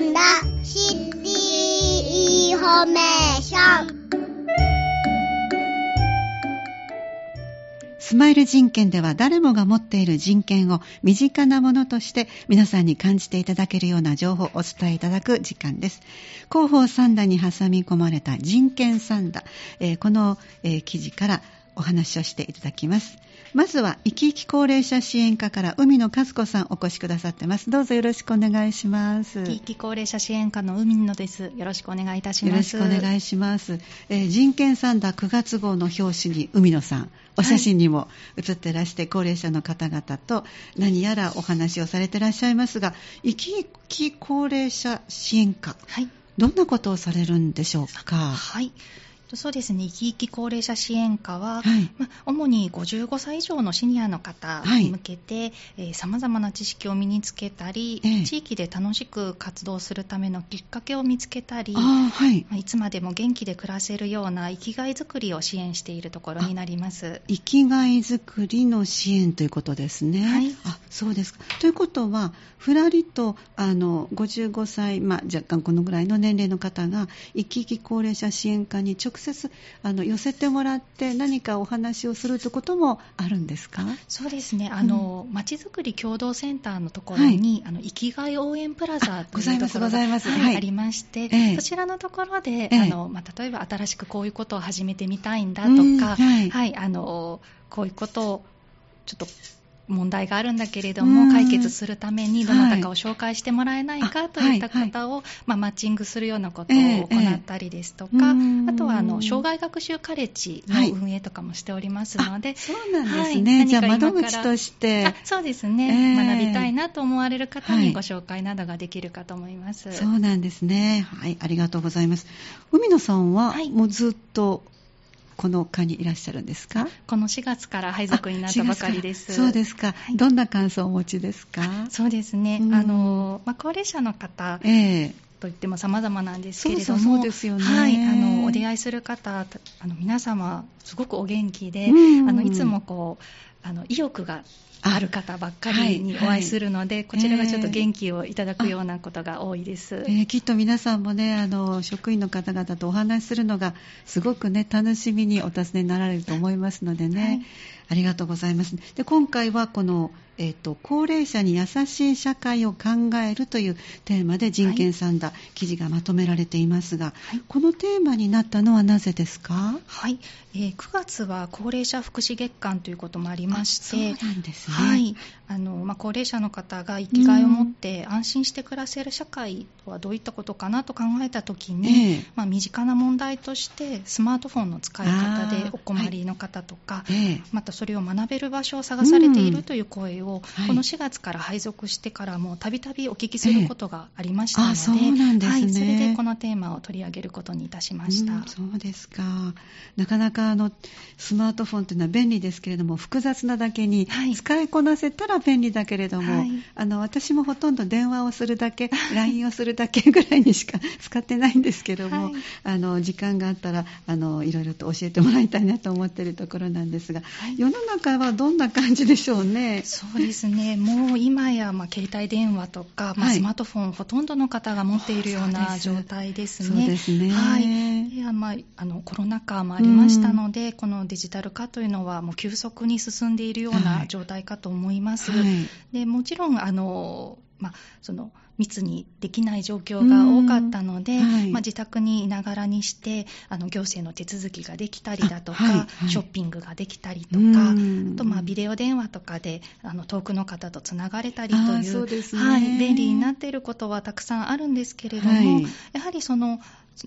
んだ City Information スマイル人権では誰もが持っている人権を身近なものとして皆さんに感じていただけるような情報をお伝えいただく時間です。広報さんだに挟み込まれた人権さんだ、えー、この、えー、記事からお話をしていただきます。まずは、生き生き高齢者支援課から海野和子さんお越しくださってます。どうぞよろしくお願いします。生き生き高齢者支援課の海野です。よろしくお願いいたします。よろしくお願いします。えー、人権サダー9月号の表紙に海野さん、お写真にも写ってらして、はい、高齢者の方々と何やらお話をされてらっしゃいますが、生き生き高齢者支援課。はい。どんなことをされるんでしょうか？はい。そうですね、生き生き高齢者支援課は、はい、ま主に55歳以上のシニアの方に向けて、さまざ、まな知識を身につけたり、えー、地域で楽しく活動するためのきっかけを見つけたり、はい。まいつまでも元気で暮らせるような生きがいづくりを支援しているところになります。生きがいづくりの支援ということですね。はい、あそうですか。ということは、ふらりとあの55歳、まあ、若干このぐらいの年齢の方が、生き生き高齢者支援課に直接あの寄せてもらって何かお話をするということもあるんですか？そうですね。あの、まちづくり共同センターのところに、はい、あの生きがい応援プラザというところがはい、ありまして、ええ、そちらのところで、え、あのまあ、例えば新しくこういうことを始めてみたいんだとか、はい、はい、あのこういうことをちょっと問題があるんだけれども、解決するためにどなたかを紹介してもらえないかといった方を、まあ、マッチングするようなことを行ったりですとか、あとはあの障害学習カレッジの運営とかもしておりますので、そうなんですね、じゃあ窓口として。そうですね、学びたいなと思われる方にご紹介などができるかと思います、そうなんですね。はいありがとうございます。海野さんは、もうずっとこの課にいらっしゃるんですか？この4月から配属になったばかりです。そうですか、はい、どんな感想をお持ちですか？そうですね。うん、あの、まあ、高齢者の方、ええ。といっても様々なんですけれども、そうね。はい、あのお出会いする方、あの皆様すごくお元気で、うん、あのいつもこうあの意欲がある方ばっかりにお会いするので、はいはい、こちらがちょっと元気をいただくようなことが多いです、えー、きっと皆さんもねあの職員の方々とお話しするのがすごくね楽しみにお尋ねになられると思いますのでね、はい、ありがとうございます。で今回はこのえーと、高齢者に優しい社会を考えるというテーマで人権三打、はい、記事がまとめられていますが、はい、このテーマになったのはなぜですか、はい。えー、9月は高齢者福祉月間ということもありまして、そうなんですね。はい。あのまあ、高齢者の方が生きがいを持って安心して暮らせる社会とはどういったことかなと考えたときに、えー、まあ、身近な問題としてスマートフォンの使い方でお困りの方とか、はい。えー、またそれを学べる場所を探されているという声をを、この4月から配属してからもたびたびお聞きすることがありましたので、えそうなんですね、はい、それでこのテーマを取り上げることにいたしました。うん、そうですか。なかなかあのスマートフォンというのは便利ですけれども、複雑なだけに、使いこなせたら便利だけれども、はい、あの私もほとんど電話をするだけ、LINE をするだけぐらいにしか 使ってないんですけども、はい、あの時間があったらあのいろいろと教えてもらいたいなと思っているところなんですが、世の中はどんな感じでしょうね。そうですねね、もう今や、まあ、携帯電話とか、まあ、スマートフォン、ほとんどの方が持っているような状態ですね。そうですね。はい。でまあ、あのコロナ禍もありましたので、うん、このデジタル化というのはもう急速に進んでいるような状態かと思います。はい、でもちろんあのまあ、その密にできない状況が多かったので、はい、まあ、自宅にいながらにしてあの行政の手続きができたりだとか、はい。はい、ショッピングができたりとかあと、まあ、ビデオ電話とかであの遠くの方とつながれたりという、ね、はい、便利になっていることはたくさんあるんですけれども、やはりその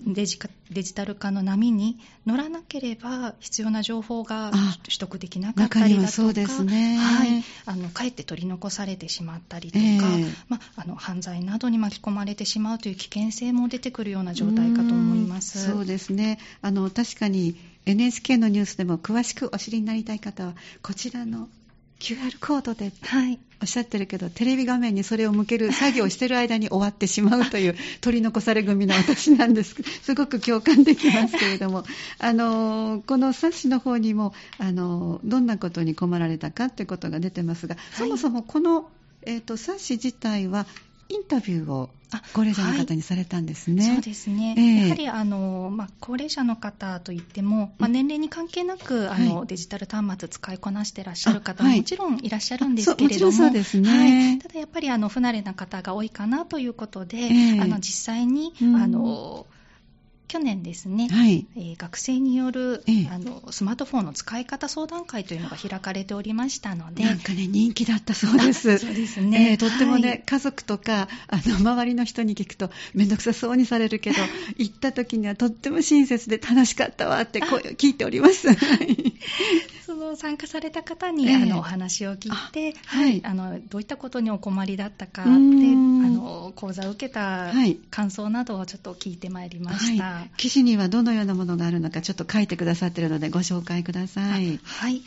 デジデジタル化の波に乗らなければ必要な情報が取得できなかったりだとか、ね、はい、あのかえって取り残されてしまったりとか、えー、まあの犯罪などに巻き込まれてしまうという危険性も出てくるような状態かと思います。そうですね。あの確かに NHK のニュースでも詳しくお知りになりたい方はこちらの QR コードでおっしゃってるけど、はい、テレビ画面にそれを向ける作業をしてる間に終わってしまうという 取り残され組の私なんです。すごく共感できます。けれどもあのこの冊子の方にもあのどんなことに困られたかということが出てますが、はい、そもそもこの、えーと、冊子自体はインタビューを高齢者の方にされたんですね。はい、そうですね。えー、やはりあの、まあ、高齢者の方といっても、まあ、年齢に関係なく、あの、デジタル端末使いこなしてらっしゃる方ももちろんいらっしゃるんですけれども、そうですね、はい、ただやっぱりあの不慣れな方が多いかなということで、えー、あの実際に、あの去年ですね、はい、えー、学生による、ええ、あのスマートフォンの使い方相談会というのが開かれておりましたのでなんかね人気だったそうです。そうですね、えー、とってもね、はい、家族とかあの周りの人に聞くと面倒くさそうにされるけど 行った時にはとっても親切で楽しかったわって声を聞いております 参加された方に、えー、あのお話を聞いて、はい、あのどういったことにお困りだったかってあの講座を受けた感想などをちょっと聞いてまいりました。はい記事にはどのようなものがあるのかちょっと書いてくださっているのでご紹介ください。はい。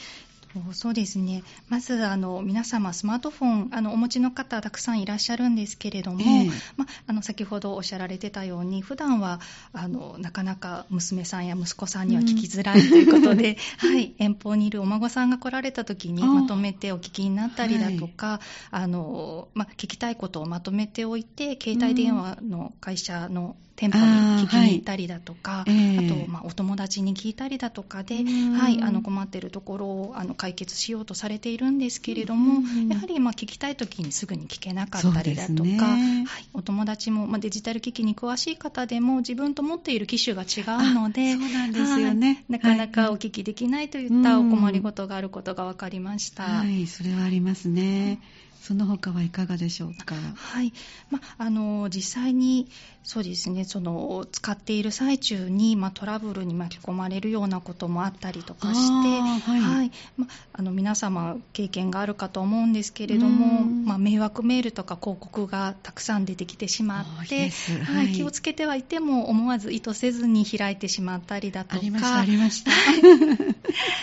そうですね。まず、あの、皆様、スマートフォン、あの、お持ちの方、たくさんいらっしゃるんですけれども、えー、ま、あの、先ほどおっしゃられてたように、普段は、あの、なかなか娘さんや息子さんには聞きづらいということで、うん、はい、遠方にいるお孫さんが来られた時に、まとめてお聞きになったりだとか、はい、あの、ま、聞きたいことをまとめておいて、携帯電話の会社の店舗に聞きに行ったりだとか、あはい、あと、まあ、お友達に聞いたりだとかで、はい、あの困っているところをあの解決しようとされているんですけれども、やはりまあ聞きたいときにすぐに聞けなかったりだとか、ね、はい、お友達も、まあ、デジタル機器に詳しい方でも自分と持っている機種が違うので、そうなんですよね、なかなかお聞きできないといったお困りごとがあることが分かりました。はい、それはありますね。その他はいかがでしょうか？はい、まあの実際にそうですね、その使っている最中に、まあ、トラブルに巻き込まれるようなこともあったりとかして、はい、はい、まあ、の皆様経験があるかと思うんですけれども、まあ、迷惑メールとか広告がたくさん出てきてしまって、はい、気をつけてはいても思わず意図せずに開いてしまったりだとか。ありましたありました。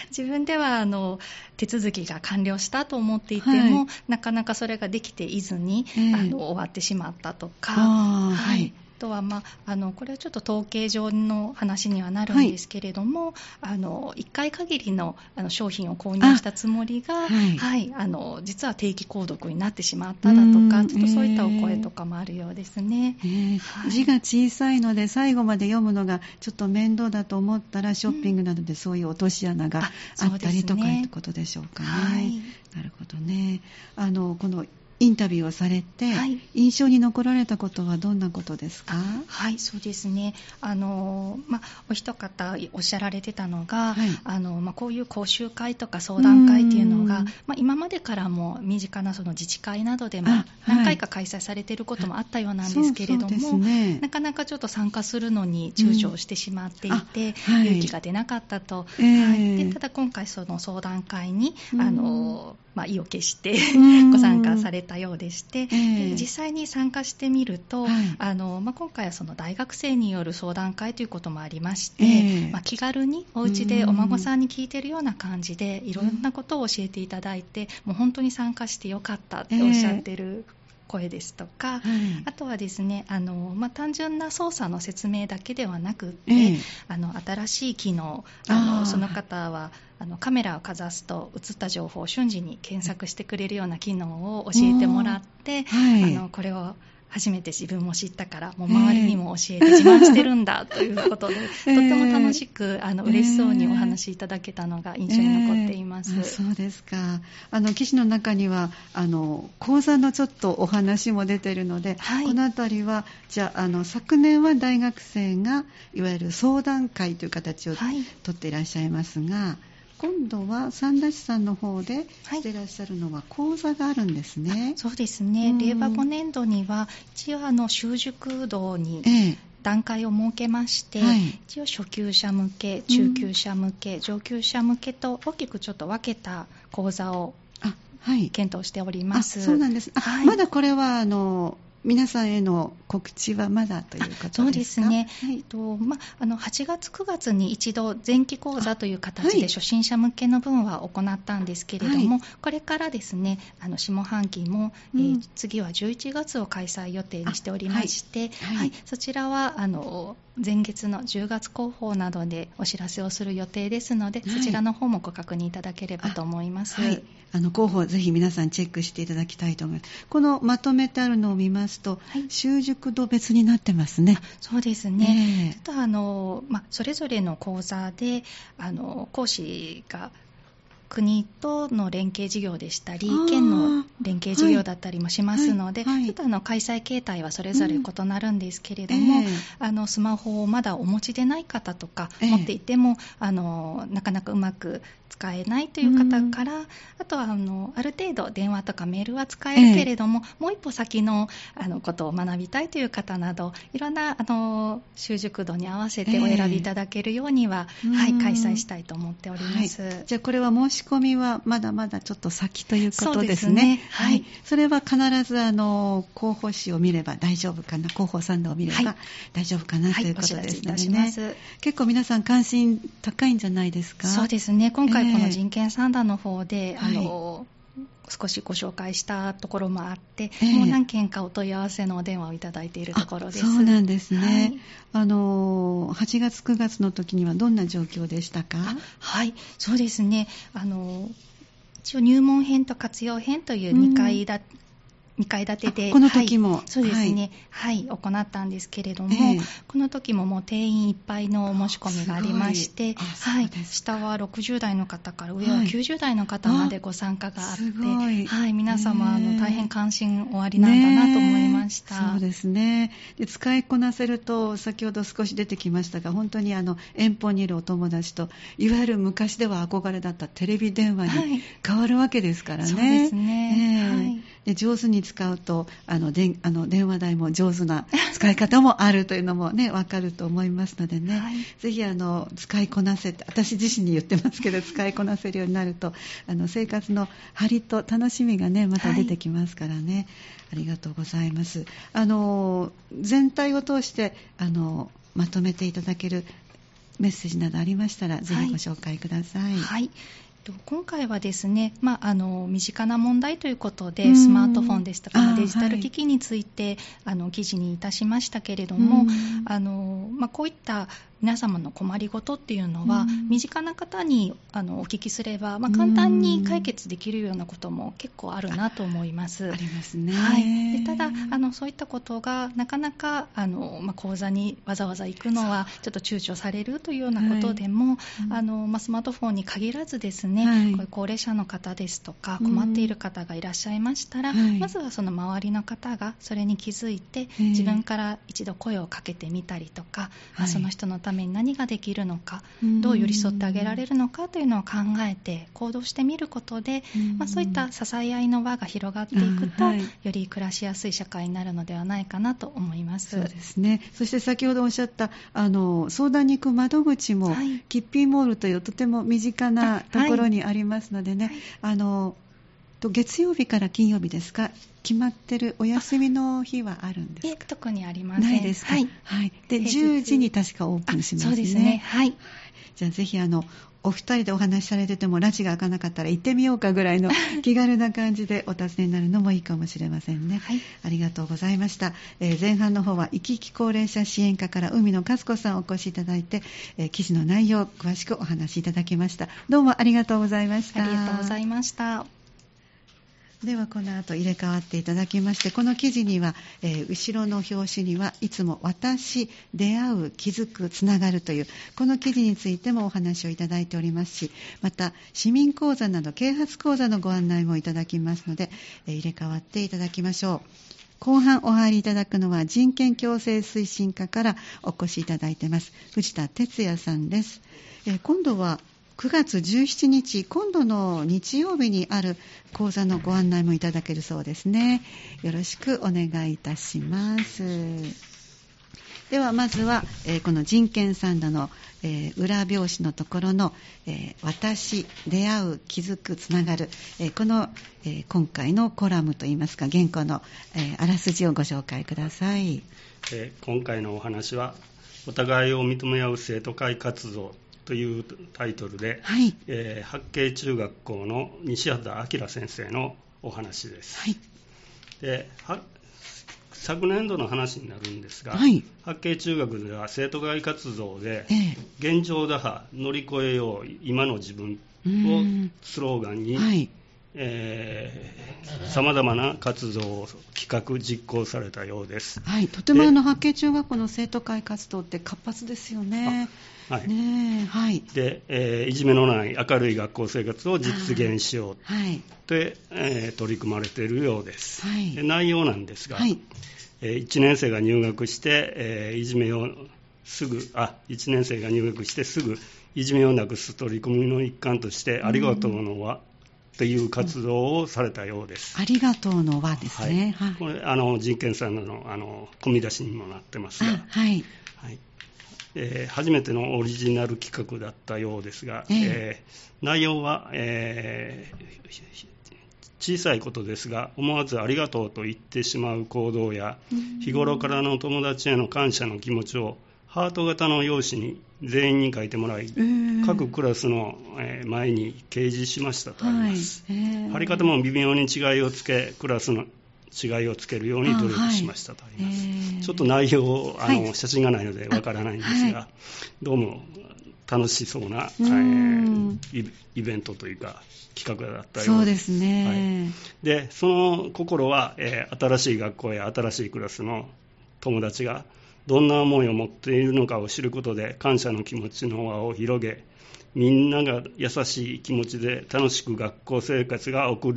自分ではあの手続きが完了したと思っていても、はい、なかなかそれができていずに、えー、あの終わってしまったとか。はいとは、まあ、あのこれはちょっと統計上の話にはなるんですけれども、はい、あの1回限りのあの商品を購入したつもりが、はい、はい、あの実は定期購読になってしまっただとか、ちょっとそういったお声とかもあるようですね、えーはい、字が小さいので、最後まで読むのがちょっと面倒だと思ったら、ショッピングなどでそういう落とし穴があったりとか、いうことでしょうかね。はい、なるほどね。あのこのインタビューをされて、はい、印象に残られたことはどんなことですか？はいそうですね。あの、ま、お一方おっしゃられてたのが、はい、あのま、こういう講習会とか相談会っていうのが、ま、今までからも身近なその自治会などでも何回か開催されていることもあったようなんですけれども、ね、なかなかちょっと参加するのに躊躇してしまっていて、うん、勇気が出なかったと、えー、でただ今回その相談会に、あのまあ、意を決してご参加されたようでして、えー、で実際に参加してみると、はい、あのまあ、今回はその大学生による相談会ということもありまして、えー、まあ、気軽にお家でお孫さんに聞いてるような感じでいろんなことを教えていただいて、もう本当に参加してよかったっておっしゃってる声ですとか、はい、あとはですねあの、まあ、単純な操作の説明だけではなくて、えー、あの新しい機能あのその方はあのカメラをかざすと映った情報を瞬時に検索してくれるような機能を教えてもらって、はい、あのこれを初めて自分も知ったからもう周りにも教えて自慢してるんだということで、えー、とっても楽しくあの嬉しそうにお話しいただけたのが印象に残っています、えー、そうですか。あの記事の中にはあの講座のちょっとお話も出ているので、はい、この辺りはじゃあの昨年は大学生がいわゆる相談会という形をとっていらっしゃいますが、はい今度は三田市さんの方でしてらっしゃるのは講座があるんですね。はい、そうですね。令和5年度には一応あの習熟度に、段階を設けまして、はい、一応初級者向け、中級者向け、うん、上級者向けと大きくちょっと分けた講座を検討しております。そうなんです。はい、まだこれはあの皆さんへの告知はまだということですか？そうですね、はい、とまあ、の8月、9月に一度、前期講座という形で初心者向けの分は行ったんですけれども、はい、これからですねあの下半期も、うん、えー、次は11月を開催予定にしておりまして、はい、はい、そちらはあの前月の10月広報などでお知らせをする予定ですので、そちらの方もご確認いただければと思います。はい、あの広報、ぜひ皆さんチェックしていただきたいと思います。このまとめてあるのを見ますますと、はい、習熟度別になってますね。そうですね。えー、あの、まあ、それぞれの講座であの講師が国との連携事業でしたり、県の連携事業だったりもしますので、はい。はい、ちょっとあの開催形態はそれぞれ異なるんですけれども、うんえ。ー、あのスマホをまだお持ちでない方とか、え。ー、持っていてもあのなかなかうまく使えないという方から、うん、あとはあのある程度電話とかメールは使えるけれども、えー、もう一歩先のあのことを学びたいという方などいろんなあの習熟度に合わせてお選びいただけるようには、えー、はい、開催したいと思っております、はい、じゃあこれは申し込みはまだまだちょっと先ということですね。すね。はい、はい、それは必ずあの広報誌を見れば大丈夫かな、広報サンドを見れば大丈夫かな、はい、ということですね、結構皆さん関心高いんじゃないですか？そうですね。今回この人権サンダーの方で、えー、あの、はい少しご紹介したところもあって、えー、もう何件かお問い合わせのお電話をいただいているところです。そうなんですね、はい、あの8月、9月の時にはどんな状況でしたか？はいそうですね。あの一応入門編と活用編という2回だ、2階建てで、この時も、はい、そうですね、はい、はい、行ったんですけれども、えー、この時ももう定員いっぱいのお申し込みがありまして、はい、下は60代の方から上は90代の方までご参加があって、はい、皆様、あの大変関心おありなんだなと思いました。ね、そうですね。で。使いこなせると、先ほど少し出てきましたが、本当にあの遠方にいるお友達と、いわゆる昔では憧れだったテレビ電話に変わるわけですからね。そうですね。え。ー、はいで上手に使うとあのであの電話代も上手な 使い方もあるというのもね分かると思いますのでね、はい、ぜひあの使いこなせて私自身に言ってますけど使いこなせるようになるとあの生活の張りと楽しみがねまた出てきますからね、はい、ありがとうございます。あの全体を通してあのまとめていただけるメッセージなどありましたら、ぜひご紹介ください。はい、今回はですね、まあ、あの身近な問題ということで、スマートフォンですとか、デジタル機器について、はい、あの記事にいたしましたけれども、あのまあ、こういった皆様の困りごとっていうのは、身近な方にあのお聞きすれば、まあ、簡単に解決できるようなことも結構あるなと思います。ありますね。はい、でただあの、そういったことがなかなかあの、まあ、講座にわざわざ行くのはちょっと躊躇されるというようなことでも、はい、あのまあ、スマートフォンに限らずですね、はい、こういう高齢者の方ですとか、困っている方がいらっしゃいましたら、まずはその周りの方がそれに気づいて、自分から一度声をかけてみたりとか、その人のために何ができるるのか、どう寄り添ってあげられるのかというのを考えて行動してみることで、まあ、そういった支え合いの輪が広がっていくと、はい、より暮らしやすい社会になるのではないかなと思います。そうですね。そして先ほどおっしゃったあの相談に行く窓口も、はい、キッピーモールというとても身近なところにありますのでね、はい、あの月曜日から金曜日ですか？決まってるお休みの日はあるんですか？特にありません？ないですか、はい、はい、で10時に確かオープンしますね。そうですね。はい。じゃあぜひあのお二人でお話しされてても拉致が開かなかったら行ってみようかぐらいの 気軽な感じでお尋ねになるのもいいかもしれませんね。はい、ありがとうございました。えー、前半の方は生き生き高齢者支援課から海野和子さんお越しいただいて、えー、記事の内容を詳しくお話しいただきました。どうもありがとうございました。ありがとうございました。ではこの後入れ替わっていただきましてこの記事には、えー、後ろの表紙にはいつも私出会う気づくつながるというこの記事についてもお話をいただいておりますしまた市民講座など啓発講座のご案内もいただきますので、えー、入れ替わっていただきましょう。後半お入りいただくのは人権共生推進課からお越しいただいています。藤田哲也さんです、えー、今度は9月17日、今度の日曜日にある講座のご案内もいただけるそうですね。よろしくお願いいたします。ではまずは、えー、この人権サンダの、えー、裏表紙のところの、えー、私、出会う、気づく、つながる、えこの、え今回のコラムといいますか原稿の、えあらすじをご紹介ください、え今回のお話はお互いを認め合う生徒会活動というタイトルで、はい。えー、八景中学校の西畑明先生のお話です。はい、で昨年度の話になるんですが、はい、八景中学では生徒会活動で、え現状打破乗り越えよう今の自分をスローガンに、はい、さまざまな活動を企画、実行されたようです。はい、とてもあの八景中学校の生徒会活動って活発ですよね。はい、ねはい、で、えー、いじめのない明るい学校生活を実現しよう。と、はい。でえー、取り組まれているようです。はい、で内容なんですが、はい。えー、1年生が入学して、えー、いじめをすぐあ1年生が入学してすぐいじめをなくす取り組みの一環として、ありがとうの輪という活動をされたようです。ありがとうの輪ですね。はい、これあの人権さんのあの込み出しにもなってますが、はい、はいえー、初めてのオリジナル企画だったようですが、えー、えー、内容は、えー、小さいことですが思わずありがとうと言ってしまう行動や日頃からの友達への感謝の気持ちをハート型の用紙に全員に書いてもらい、各クラスの前に掲示しましたとあります、はい、貼り方も微妙に違いをつけクラスの違いをつけるように努力しましたとあります、はい、ちょっと内容あの、はい、写真がないのでわからないんですが、どうも楽しそうな、えー、イベントというか企画だったようそうですね、でその心は、えー、新しい学校や新しいクラスの友達がどんな思いを持っているのかを知ることで感謝の気持ちの輪を広げみんなが優しい気持ちで楽しく学校生活が送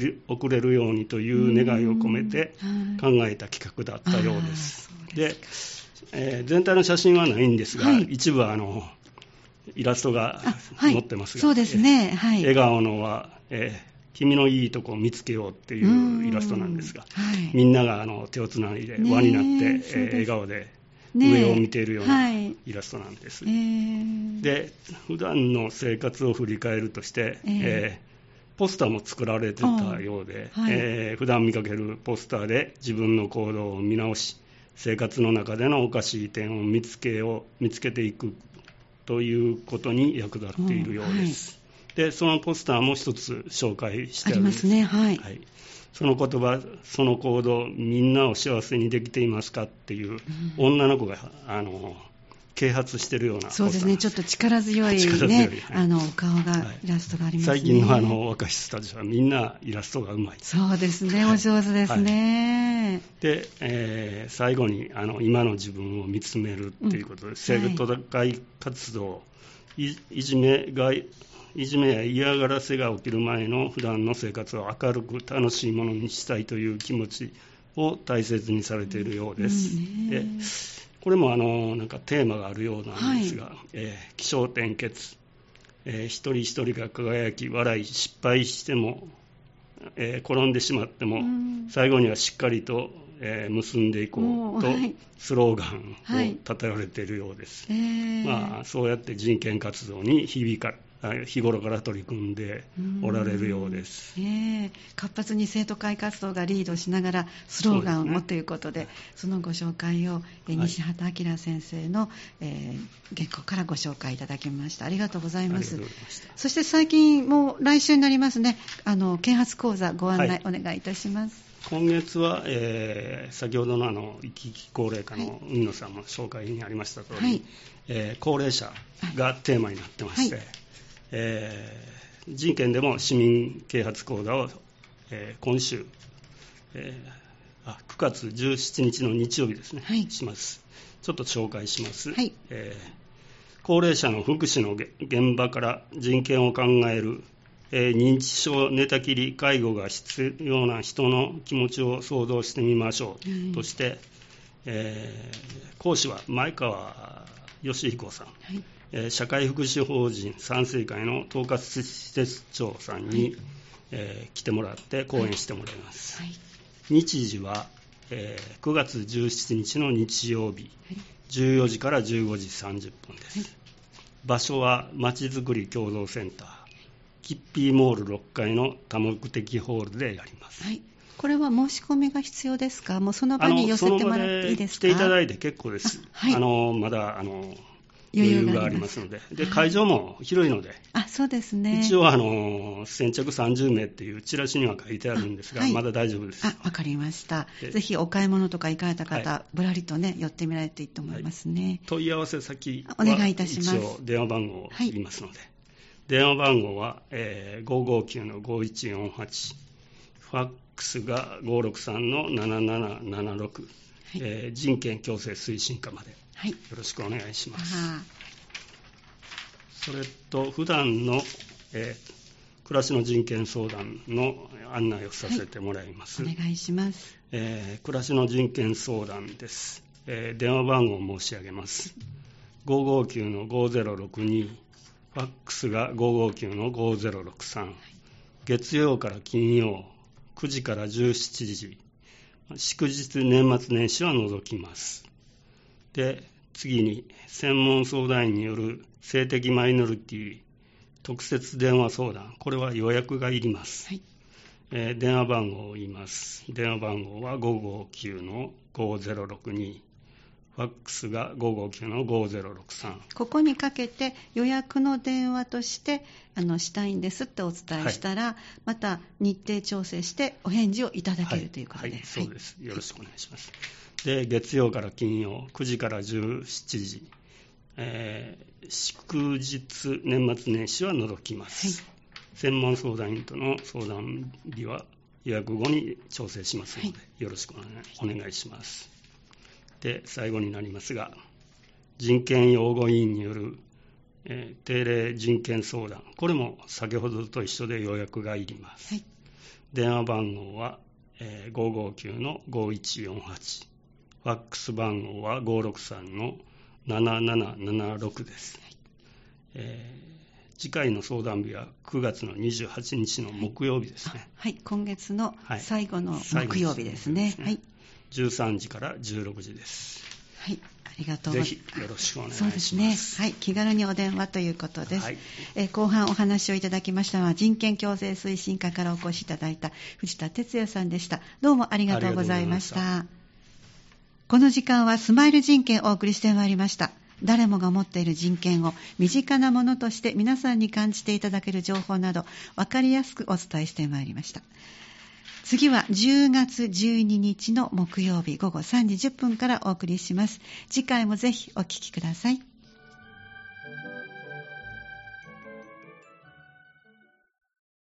れるようにという願いを込めて考えた企画だったようです。でえー、全体の写真はないんですが、はい、一部はあのイラストが載ってますが、そうですね、はい、笑顔のは、えー君のいいとこを見つけようっていうイラストなんですが、はい、みんながあの手をつないで輪になって、えー、笑顔で上を見ているようなイラストなんです。はい、で普段の生活を振り返るとして、えー、えー、ポスターも作られてたようで、はい。えー、普段見かけるポスターで自分の行動を見直し生活の中でのおかしい点を見つけよう見つけていくということに役立っているようです。はい、でそのポスターも一つ紹介してありますね。はい、はいその言葉、その行動、みんなを幸せにできていますかっていう女の子が、あの啓発してるようなそうですね、ちょっと力強いね、い、あの顔が、イラストがあります、ね、最近のあの若い人たちはみんなイラストがうまい。そうですね、お上手ですね。はい、で、えー、最後にあの今の自分を見つめるっていうことで、うん、生徒会活動、いいじめがいじめや嫌がらせが起きる前の普段の生活を明るく楽しいものにしたいという気持ちを大切にされているようです。うんでこれもあのなんかテーマがあるようなんですが、はい、えー、気象転結、えー、一人一人が輝き笑い失敗しても、えー、転んでしまっても、うん、最後にはしっかりと、えー、結んでいこうと、スローガンを立てられているようです、はいまあ、そうやって人権活動に響か日頃から取り組んでおられるようです、えー、活発に生徒会活動がリードしながらスローガンをということでそのご紹介を、え西畑明先生の、えー、原稿からご紹介いただきました。ありがとうございます。そして最近もう来週になりますね。あの啓発講座ご案内お願いいたします、今月は、えー、先ほどのあの生き生き高齢化の海野さんも紹介にありました通り、はい、えー、高齢者がテーマになってまして、はいえー、人権でも市民啓発講座を、えー、今週、えー、あ9月17日の日曜日ですね、はい、します。ちょっと紹介します。はいえー、高齢者の福祉の現場から人権を考える、えー、認知症、寝たきり、介護が必要な人の気持ちを想像してみましょう、として、えー、講師は前川義彦さん。はい社会福祉法人山水会の統括施設長さんに、はい、えー、来てもらって講演してもらいます、はい、日時は、えー、9月17日の日曜日、はい、14時から15時30分です、場所はまちづくり共同センターキッピーモール6階の多目的ホールでやります、これは申し込みが必要ですか？もうその場に寄せてもらっていいですか？来ていただいて結構です。あ、はい、のまだあの余裕がありますので、で会場も広いので、あそうですね。一応あの、先着30名っていうチラシには書いてあるんですが、はい、まだ大丈夫です。あわかりました、ぜひお買い物とか行かれた方、はい、ぶらりとね、寄ってみられていいと思いますね。はい、問い合わせ先はお願いいたします。一応、電話番号を言いますので、電話番号は、えー、559-5148。ファックスが563の7776、はい。えー、人権共生推進課まで、はい、よろしくお願いします。それと、普段の、えー、暮らしの人権相談の案内をさせてもらいます。はい、お願いします、えー、暮らしの人権相談です。えー、電話番号を申し上げます。559の5062、ファックスが559の5063、月曜から金曜、9時から17時、祝日、年末年始は除きます。で、次に、専門相談員による性的マイノリティ特設電話相談、これは予約がいります。はいえー、電話番号を言います。電話番号は559の5062。ファックスが559の5063。ここにかけて予約の電話としてあのしたいんですってお伝えしたら、はい、また日程調整してお返事をいただける、はい、ということで、はい、そうです。よろしくお願いします。で、月曜から金曜、9時から17時、えー、祝日、年末年始は除きます。専門相談員との相談日は予約後に調整しますので、よろしくお願いします。で、最後になりますが、人権擁護委員による、えー、定例人権相談、これも先ほどと一緒で予約がいります。はい、電話番号は、えー、559の5148、ファックス番号は563の7776です。はいえー、次回の相談日は9月の28日の木曜日ですね。はい、今月の最後の木曜日ですね。はい、13時から16時です。はい。ありがとうございます。ぜひよろしくお願いします。そうですね。はい。気軽にお電話ということです。はい、え後半お話をいただきましたのは、人権共生推進課からお越しいただいた藤田哲也さんでした。どうもありがとうございました。この時間はスマイル人権をお送りしてまいりました。誰もが持っている人権を身近なものとして皆さんに感じていただける情報など分かりやすくお伝えしてまいりました。次は10月12日の木曜日午後3時10分からお送りします。次回もぜひお聴きください。